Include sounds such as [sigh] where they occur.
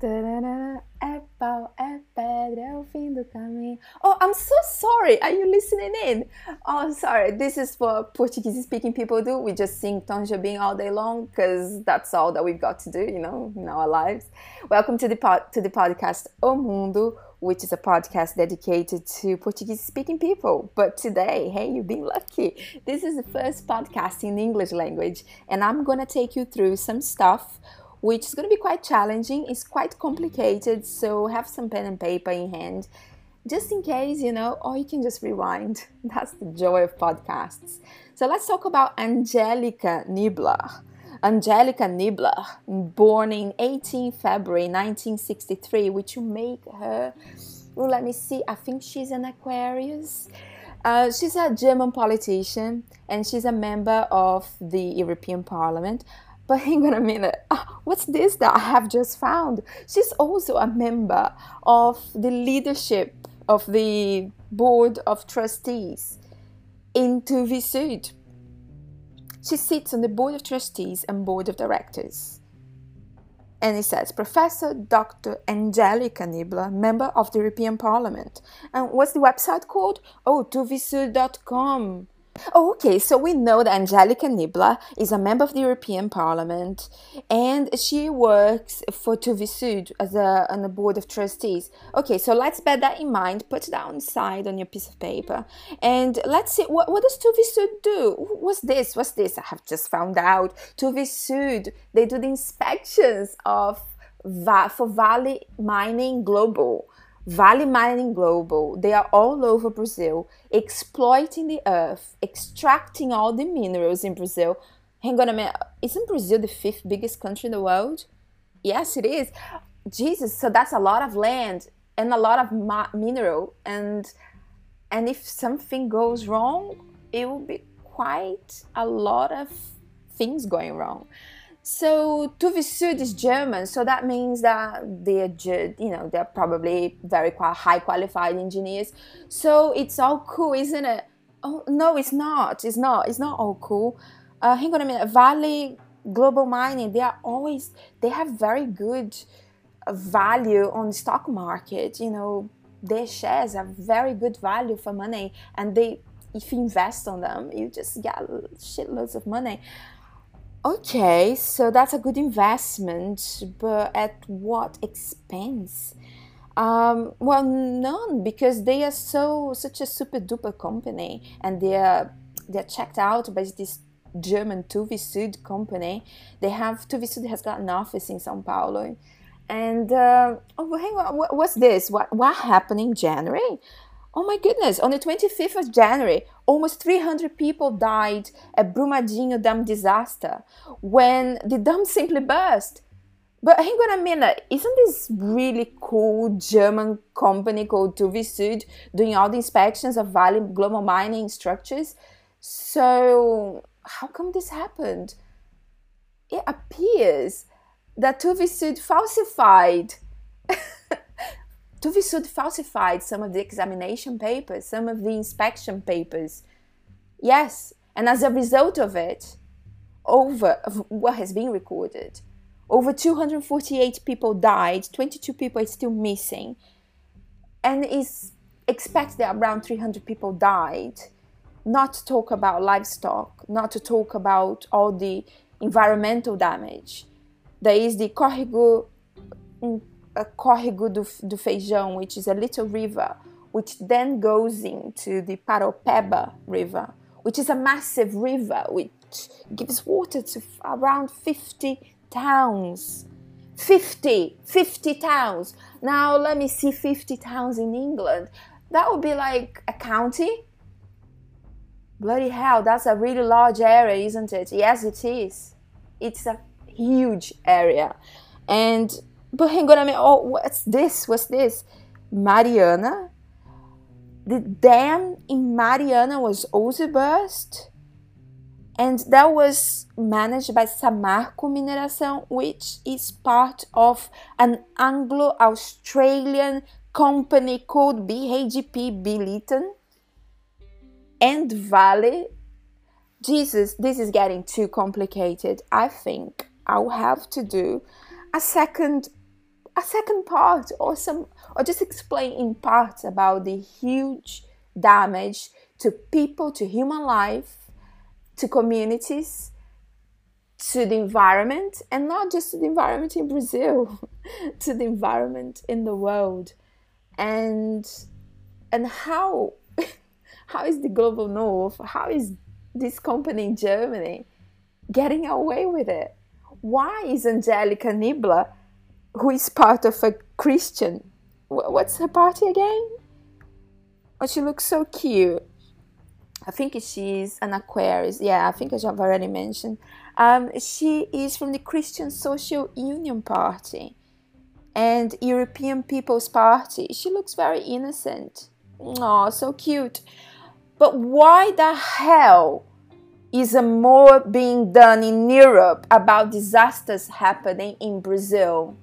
É pau, é pedra, é o fim do caminho. Oh, I'm so sorry. Are you listening in? Oh, sorry. This is what Portuguese speaking people do. We just sing Tom Jobim all day long because that's all that we've got to do, you know, in our lives. Welcome to the pod, to the podcast O Mundo, which is a podcast dedicated to Portuguese speaking people. But today, hey, you've been lucky. This is the first podcast in the English language, and I'm gonna take you through some stuff which is going to be quite challenging. It's quite complicated, so have some pen and paper in hand just in case, you know, or you can just rewind. [laughs] That's the joy of podcasts. So let's talk about Angelika Niebler. Angelika Niebler, born in 18 February 1963, which will make her, well, let me see, I think she's an Aquarius. Uh, she's a German politician and she's a member of the European Parliament. But [laughs] hang on a minute, ah, what's this that I have just found? She's also a member of the leadership of the board of trustees in TUV Sud. She sits on the board of trustees and board of directors. And it says Professor Dr. Angelika Niebler, member of the European Parliament. And what's the website called? Oh, tuvisud.com. Oh, okay. So we know that Angelika Niebler is a member of the European Parliament, and she works for TUV Sud as a on the board of trustees. Okay, so let's bear that in mind. Put that on side on your piece of paper, and let's see what what does TUV Sud do. What's this? What's this? I have just found out. TUV Sud they do the inspections of for Vale Mining Global. Vale Mining Global, they are all over Brazil, exploiting the earth, extracting all the minerals in Brazil. Hang on a minute, isn't Brazil the fifth biggest country in the world? Yes, it is. Jesus, so that's a lot of land and a lot of ma- mineral, and and if something goes wrong, it will be quite a lot of things going wrong. So TUV Sud is German, so that means that they're you know they're probably very high qualified engineers. So it's all cool, isn't it? Oh no, it's not. It's not. It's not all cool. Uh, hang on a minute. Vale Global Mining, they are always they have very good value on the stock market. You know, their shares have very good value for money, and they if you invest on them, you just get shitloads of money. Okay, so that's a good investment, but at what expense? Um, well, none, because they are so such a super duper company, and they are they're checked out by this German TUV Sud company. They have TUV Sud has got an office in São Paulo, and uh, oh, hang on, what, what's this? What what happened in January? Oh my goodness, on the 25th of January, almost 300 people died at Brumadinho Dam disaster when the dam simply burst. But hang on a minute, isn't this really cool German company called TUV Sud doing all the inspections of Vale global mining structures? So, how come this happened? It appears that TUV Sud falsified [laughs] TUV Sud falsified some of the examination papers, some of the inspection papers. Yes, and as a result of it, over of what has been recorded, over 248 people died, 22 people are still missing, and it's expected that around 300 people died. Not to talk about livestock, not to talk about all the environmental damage. There is the Córrego mm, a córrego do, do Feijão, which is a little river, which then goes into the Paraopeba River, which is a massive river which gives water to around 50 towns. 50, 50 towns. Now let me see 50 towns in England. That would be like a county. Bloody hell, that's a really large area, isn't it? Yes, it is. It's a huge area. And but hang on a minute. Oh, what's this? What's this? Mariana? The dam in Mariana was also burst. And that was managed by Samarco Mineração, which is part of an Anglo Australian company called BHP Billiton and Vale. Jesus, this is getting too complicated. I think I'll have to do a second a second part or some or just explain in parts about the huge damage to people, to human life, to communities, to the environment, and not just to the environment in Brazil, [laughs] to the environment in the world. And and how [laughs] how is the global north, how is this company in Germany getting away with it? Why is Angelika Niebler, who is part of a Christian, what's her party again? Oh, she looks so cute. I think she's an Aquarius. Yeah, I think I've already mentioned. Um, she is from the Christian Social Union Party and European People's Party. She looks very innocent. Oh, so cute. But why the hell is more being done in Europe about disasters happening in Brazil?